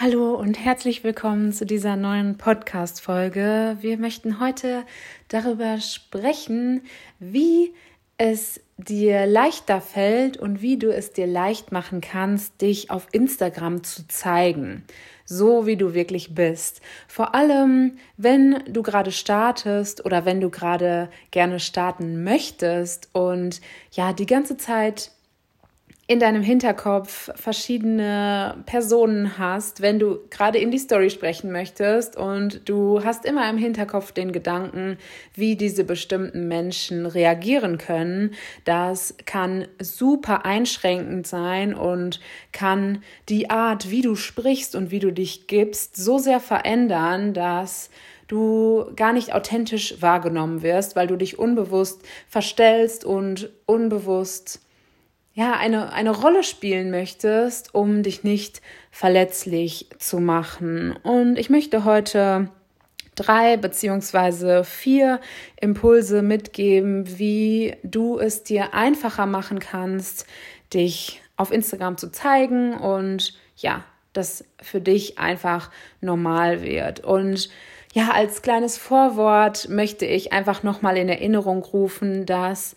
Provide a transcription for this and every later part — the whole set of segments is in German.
Hallo und herzlich willkommen zu dieser neuen Podcast-Folge. Wir möchten heute darüber sprechen, wie es dir leichter fällt und wie du es dir leicht machen kannst, dich auf Instagram zu zeigen, so wie du wirklich bist. Vor allem, wenn du gerade startest oder wenn du gerade gerne starten möchtest und ja, die ganze Zeit in deinem Hinterkopf verschiedene Personen hast, wenn du gerade in die Story sprechen möchtest und du hast immer im Hinterkopf den Gedanken, wie diese bestimmten Menschen reagieren können, das kann super einschränkend sein und kann die Art, wie du sprichst und wie du dich gibst, so sehr verändern, dass du gar nicht authentisch wahrgenommen wirst, weil du dich unbewusst verstellst und unbewusst ja, eine, eine Rolle spielen möchtest, um dich nicht verletzlich zu machen. Und ich möchte heute drei beziehungsweise vier Impulse mitgeben, wie du es dir einfacher machen kannst, dich auf Instagram zu zeigen und ja, das für dich einfach normal wird. Und ja, als kleines Vorwort möchte ich einfach nochmal in Erinnerung rufen, dass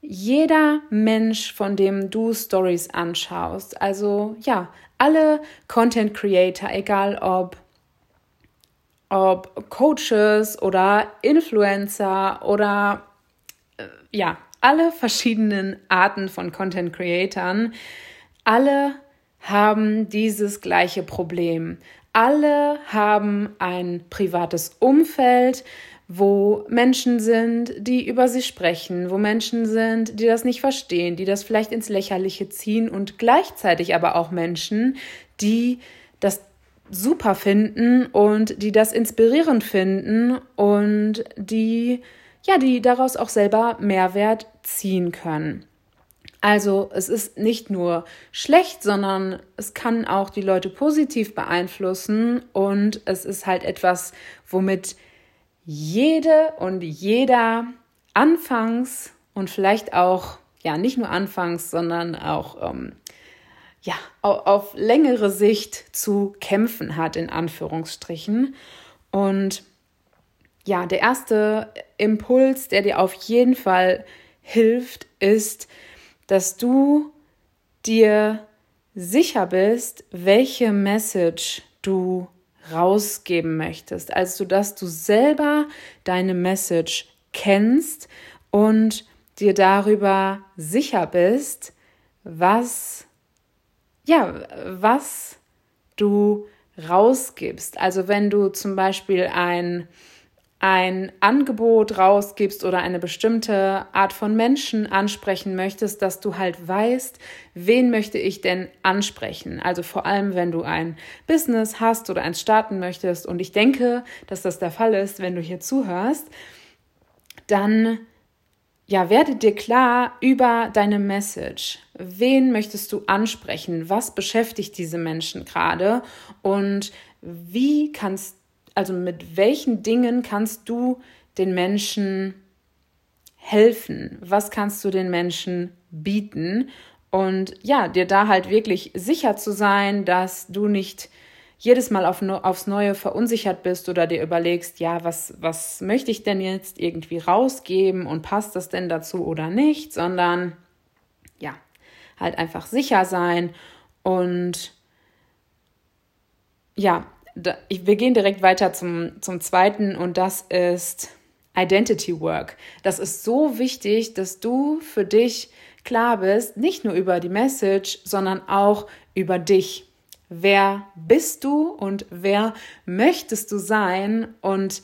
jeder Mensch, von dem du Stories anschaust, also ja, alle Content Creator, egal ob ob Coaches oder Influencer oder äh, ja, alle verschiedenen Arten von Content Creatoren, alle haben dieses gleiche Problem. Alle haben ein privates Umfeld, wo Menschen sind, die über sie sprechen, wo Menschen sind, die das nicht verstehen, die das vielleicht ins Lächerliche ziehen und gleichzeitig aber auch Menschen, die das super finden und die das inspirierend finden und die ja, die daraus auch selber Mehrwert ziehen können. Also es ist nicht nur schlecht, sondern es kann auch die Leute positiv beeinflussen und es ist halt etwas, womit jede und jeder anfangs und vielleicht auch, ja, nicht nur anfangs, sondern auch, ähm, ja, auf, auf längere Sicht zu kämpfen hat, in Anführungsstrichen. Und ja, der erste Impuls, der dir auf jeden Fall hilft, ist, dass du dir sicher bist, welche Message du rausgeben möchtest. Also, dass du selber deine Message kennst und dir darüber sicher bist, was, ja, was du rausgibst. Also, wenn du zum Beispiel ein ein Angebot rausgibst oder eine bestimmte Art von Menschen ansprechen möchtest, dass du halt weißt, wen möchte ich denn ansprechen. Also vor allem, wenn du ein Business hast oder eins starten möchtest. Und ich denke, dass das der Fall ist, wenn du hier zuhörst, dann ja, werde dir klar über deine Message. Wen möchtest du ansprechen? Was beschäftigt diese Menschen gerade? Und wie kannst also mit welchen Dingen kannst du den Menschen helfen? Was kannst du den Menschen bieten? Und ja, dir da halt wirklich sicher zu sein, dass du nicht jedes Mal auf, aufs Neue verunsichert bist oder dir überlegst, ja, was, was möchte ich denn jetzt irgendwie rausgeben und passt das denn dazu oder nicht, sondern ja, halt einfach sicher sein und ja, wir gehen direkt weiter zum, zum zweiten und das ist Identity Work. Das ist so wichtig, dass du für dich klar bist, nicht nur über die Message, sondern auch über dich. Wer bist du und wer möchtest du sein? Und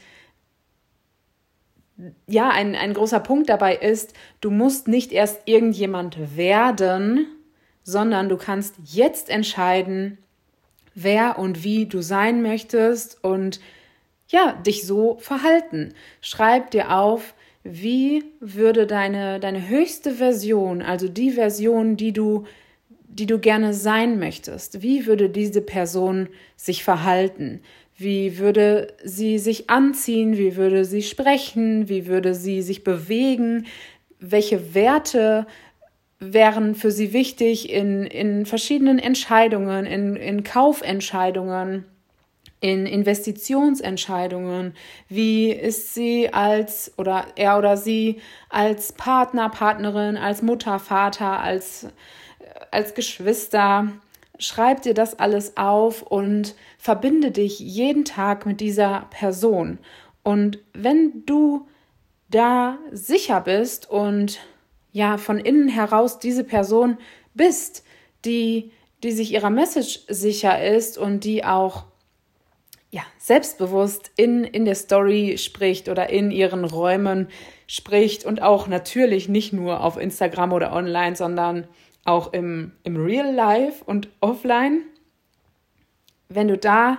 ja, ein, ein großer Punkt dabei ist, du musst nicht erst irgendjemand werden, sondern du kannst jetzt entscheiden, wer und wie du sein möchtest und ja, dich so verhalten. Schreib dir auf, wie würde deine, deine höchste Version, also die Version, die du, die du gerne sein möchtest, wie würde diese Person sich verhalten? Wie würde sie sich anziehen? Wie würde sie sprechen? Wie würde sie sich bewegen? Welche Werte wären für sie wichtig in, in verschiedenen Entscheidungen, in, in Kaufentscheidungen, in Investitionsentscheidungen. Wie ist sie als oder er oder sie als Partner, Partnerin, als Mutter, Vater, als, als Geschwister? Schreib dir das alles auf und verbinde dich jeden Tag mit dieser Person. Und wenn du da sicher bist und ja von innen heraus diese Person bist, die, die sich ihrer Message sicher ist und die auch ja, selbstbewusst in, in der Story spricht oder in ihren Räumen spricht und auch natürlich nicht nur auf Instagram oder online, sondern auch im, im Real Life und offline. Wenn du da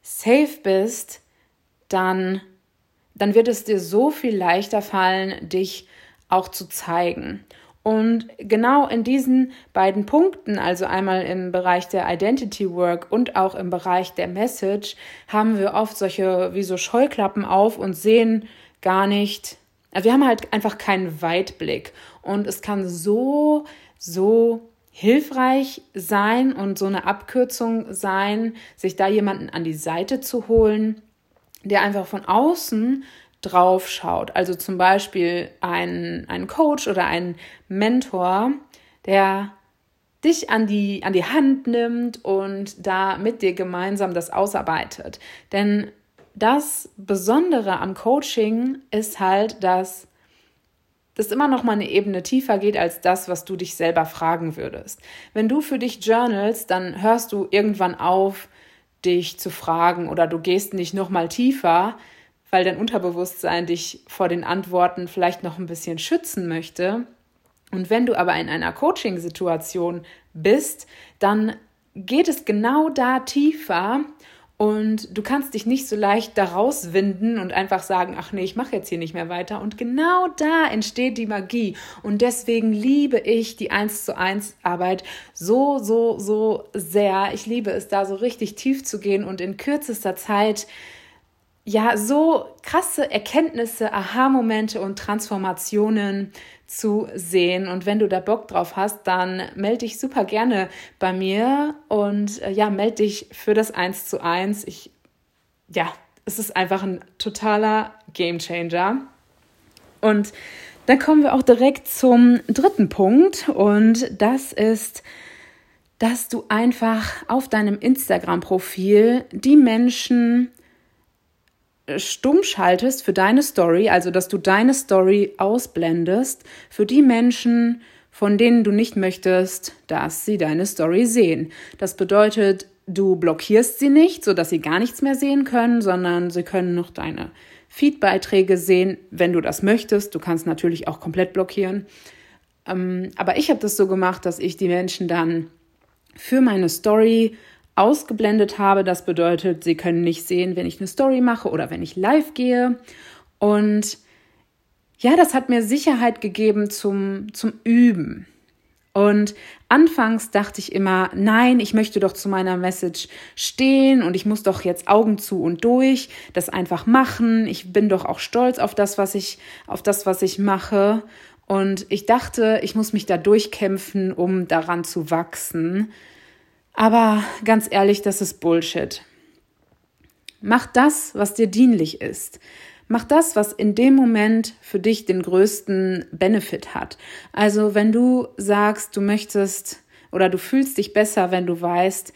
safe bist, dann, dann wird es dir so viel leichter fallen, dich auch zu zeigen. Und genau in diesen beiden Punkten, also einmal im Bereich der Identity Work und auch im Bereich der Message, haben wir oft solche wie so Scheuklappen auf und sehen gar nicht, wir haben halt einfach keinen Weitblick. Und es kann so, so hilfreich sein und so eine Abkürzung sein, sich da jemanden an die Seite zu holen, der einfach von außen drauf schaut. Also zum Beispiel ein, ein Coach oder ein Mentor, der dich an die, an die Hand nimmt und da mit dir gemeinsam das ausarbeitet. Denn das Besondere am Coaching ist halt, dass das immer noch mal eine Ebene tiefer geht als das, was du dich selber fragen würdest. Wenn du für dich journalst, dann hörst du irgendwann auf, dich zu fragen oder du gehst nicht noch mal tiefer, weil dein Unterbewusstsein dich vor den Antworten vielleicht noch ein bisschen schützen möchte. Und wenn du aber in einer Coaching-Situation bist, dann geht es genau da tiefer und du kannst dich nicht so leicht daraus winden und einfach sagen, ach nee, ich mache jetzt hier nicht mehr weiter. Und genau da entsteht die Magie. Und deswegen liebe ich die 1 zu 1 Arbeit so, so, so sehr. Ich liebe es, da so richtig tief zu gehen und in kürzester Zeit ja, so krasse Erkenntnisse, Aha-Momente und Transformationen zu sehen. Und wenn du da Bock drauf hast, dann melde dich super gerne bei mir und äh, ja, melde dich für das 1 zu 1. Ich, ja, es ist einfach ein totaler Game Changer. Und dann kommen wir auch direkt zum dritten Punkt und das ist, dass du einfach auf deinem Instagram-Profil die Menschen stumm schaltest für deine Story, also dass du deine Story ausblendest für die Menschen, von denen du nicht möchtest, dass sie deine Story sehen. Das bedeutet, du blockierst sie nicht, sodass sie gar nichts mehr sehen können, sondern sie können noch deine Feedbeiträge sehen, wenn du das möchtest. Du kannst natürlich auch komplett blockieren. Ähm, aber ich habe das so gemacht, dass ich die Menschen dann für meine Story ausgeblendet habe. Das bedeutet, sie können nicht sehen, wenn ich eine Story mache oder wenn ich live gehe. Und ja, das hat mir Sicherheit gegeben zum, zum Üben. Und anfangs dachte ich immer, nein, ich möchte doch zu meiner Message stehen und ich muss doch jetzt Augen zu und durch das einfach machen. Ich bin doch auch stolz auf das, was ich, auf das, was ich mache. Und ich dachte, ich muss mich da durchkämpfen, um daran zu wachsen. Aber ganz ehrlich, das ist Bullshit. Mach das, was dir dienlich ist. Mach das, was in dem Moment für dich den größten Benefit hat. Also wenn du sagst, du möchtest oder du fühlst dich besser, wenn du weißt,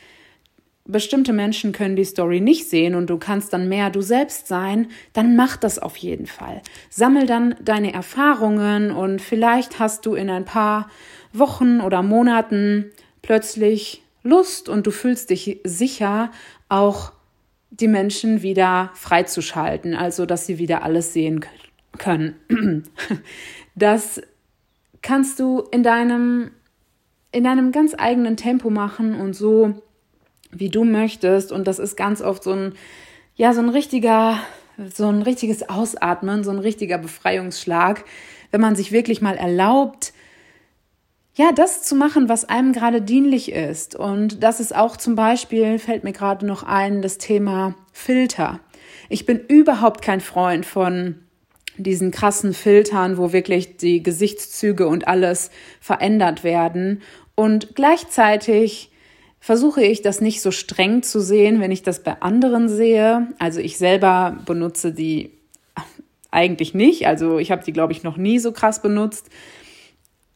bestimmte Menschen können die Story nicht sehen und du kannst dann mehr du selbst sein, dann mach das auf jeden Fall. Sammel dann deine Erfahrungen und vielleicht hast du in ein paar Wochen oder Monaten plötzlich Lust und du fühlst dich sicher, auch die Menschen wieder freizuschalten, also dass sie wieder alles sehen können. Das kannst du in deinem, in deinem ganz eigenen Tempo machen und so, wie du möchtest. Und das ist ganz oft so ein, ja, so ein richtiger, so ein richtiges Ausatmen, so ein richtiger Befreiungsschlag, wenn man sich wirklich mal erlaubt, ja, das zu machen, was einem gerade dienlich ist. Und das ist auch zum Beispiel, fällt mir gerade noch ein, das Thema Filter. Ich bin überhaupt kein Freund von diesen krassen Filtern, wo wirklich die Gesichtszüge und alles verändert werden. Und gleichzeitig versuche ich das nicht so streng zu sehen, wenn ich das bei anderen sehe. Also ich selber benutze die eigentlich nicht. Also ich habe die, glaube ich, noch nie so krass benutzt.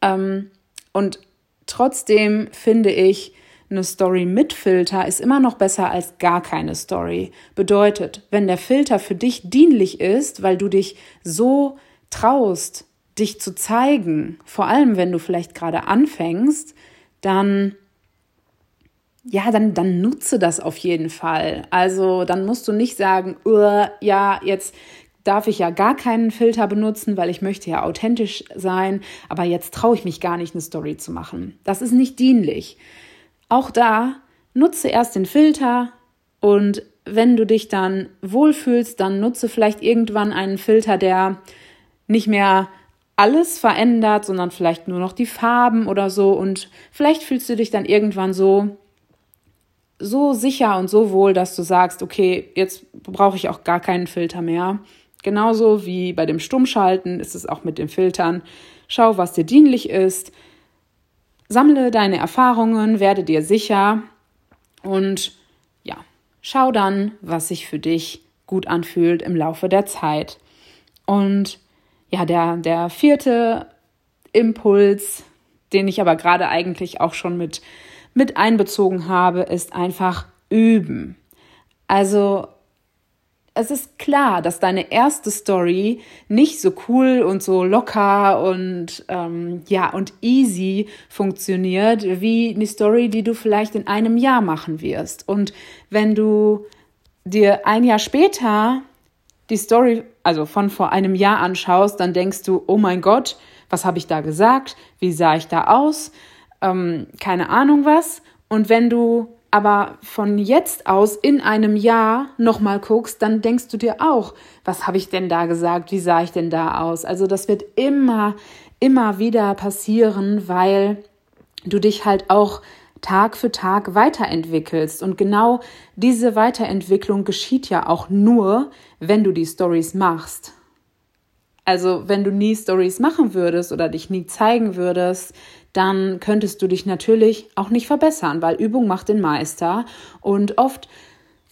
Ähm, und trotzdem finde ich, eine Story mit Filter ist immer noch besser als gar keine Story. Bedeutet, wenn der Filter für dich dienlich ist, weil du dich so traust, dich zu zeigen, vor allem wenn du vielleicht gerade anfängst, dann ja, dann, dann nutze das auf jeden Fall. Also dann musst du nicht sagen, ja, jetzt darf ich ja gar keinen Filter benutzen, weil ich möchte ja authentisch sein, aber jetzt traue ich mich gar nicht, eine Story zu machen. Das ist nicht dienlich. Auch da nutze erst den Filter und wenn du dich dann wohlfühlst, dann nutze vielleicht irgendwann einen Filter, der nicht mehr alles verändert, sondern vielleicht nur noch die Farben oder so und vielleicht fühlst du dich dann irgendwann so so sicher und so wohl, dass du sagst, okay, jetzt brauche ich auch gar keinen Filter mehr. Genauso wie bei dem Stummschalten ist es auch mit den Filtern. Schau, was dir dienlich ist. Sammle deine Erfahrungen, werde dir sicher und ja, schau dann, was sich für dich gut anfühlt im Laufe der Zeit. Und ja, der, der vierte Impuls, den ich aber gerade eigentlich auch schon mit, mit einbezogen habe, ist einfach üben. Also es ist klar, dass deine erste Story nicht so cool und so locker und ähm, ja und easy funktioniert wie eine Story, die du vielleicht in einem Jahr machen wirst. Und wenn du dir ein Jahr später die Story, also von vor einem Jahr anschaust, dann denkst du, oh mein Gott, was habe ich da gesagt? Wie sah ich da aus? Ähm, keine Ahnung was. Und wenn du aber von jetzt aus in einem Jahr nochmal guckst, dann denkst du dir auch, was habe ich denn da gesagt, wie sah ich denn da aus? Also das wird immer, immer wieder passieren, weil du dich halt auch Tag für Tag weiterentwickelst. Und genau diese Weiterentwicklung geschieht ja auch nur, wenn du die Stories machst. Also wenn du nie Stories machen würdest oder dich nie zeigen würdest, dann könntest du dich natürlich auch nicht verbessern, weil Übung macht den Meister. Und oft,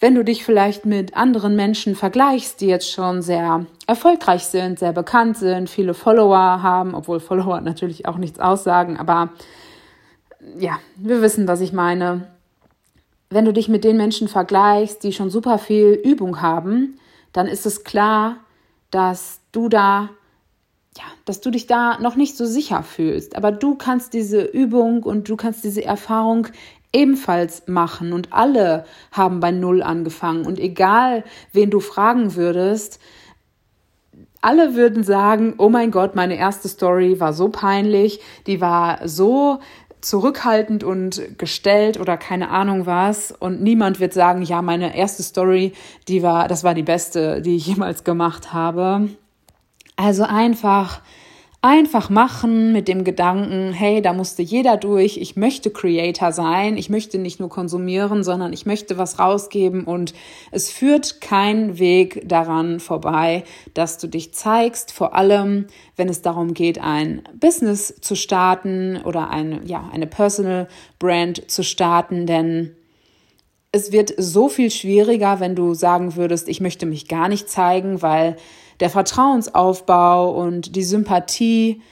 wenn du dich vielleicht mit anderen Menschen vergleichst, die jetzt schon sehr erfolgreich sind, sehr bekannt sind, viele Follower haben, obwohl Follower natürlich auch nichts aussagen, aber ja, wir wissen, was ich meine. Wenn du dich mit den Menschen vergleichst, die schon super viel Übung haben, dann ist es klar, dass du da ja, dass du dich da noch nicht so sicher fühlst. Aber du kannst diese Übung und du kannst diese Erfahrung ebenfalls machen. Und alle haben bei Null angefangen. Und egal, wen du fragen würdest, alle würden sagen, oh mein Gott, meine erste Story war so peinlich, die war so zurückhaltend und gestellt oder keine Ahnung was und niemand wird sagen, ja, meine erste Story, die war, das war die beste, die ich jemals gemacht habe. Also einfach, einfach machen mit dem Gedanken, hey, da musste jeder durch, ich möchte Creator sein, ich möchte nicht nur konsumieren, sondern ich möchte was rausgeben. Und es führt kein Weg daran vorbei, dass du dich zeigst, vor allem wenn es darum geht, ein Business zu starten oder eine, ja, eine Personal Brand zu starten, denn es wird so viel schwieriger, wenn du sagen würdest, ich möchte mich gar nicht zeigen, weil der Vertrauensaufbau und die Sympathie,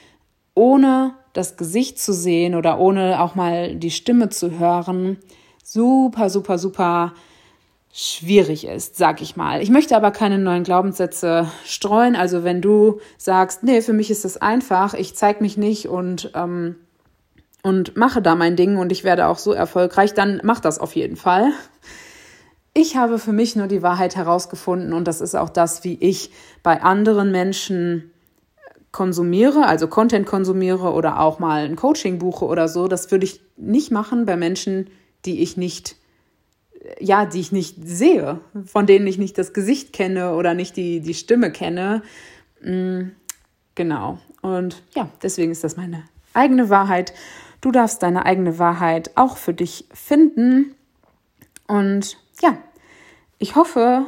ohne das Gesicht zu sehen oder ohne auch mal die Stimme zu hören, super, super, super schwierig ist, sag ich mal. Ich möchte aber keine neuen Glaubenssätze streuen. Also wenn du sagst, nee, für mich ist es einfach, ich zeig mich nicht und ähm, und mache da mein Ding und ich werde auch so erfolgreich, dann mach das auf jeden Fall. Ich habe für mich nur die Wahrheit herausgefunden und das ist auch das, wie ich bei anderen Menschen konsumiere, also Content konsumiere oder auch mal ein Coaching buche oder so. Das würde ich nicht machen bei Menschen, die ich nicht, ja, die ich nicht sehe, von denen ich nicht das Gesicht kenne oder nicht die, die Stimme kenne. Mm, genau. Und ja, deswegen ist das meine eigene Wahrheit. Du darfst deine eigene Wahrheit auch für dich finden. Und ja, ich hoffe,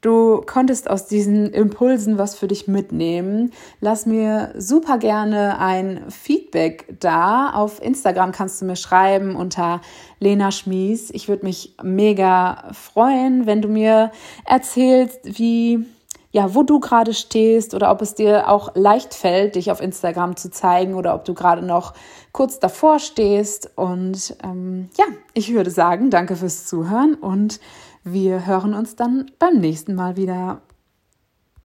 du konntest aus diesen Impulsen was für dich mitnehmen. Lass mir super gerne ein Feedback da. Auf Instagram kannst du mir schreiben unter Lena Schmies. Ich würde mich mega freuen, wenn du mir erzählst, wie ja, wo du gerade stehst oder ob es dir auch leicht fällt, dich auf Instagram zu zeigen oder ob du gerade noch kurz davor stehst. Und ähm, ja, ich würde sagen, danke fürs Zuhören und wir hören uns dann beim nächsten Mal wieder.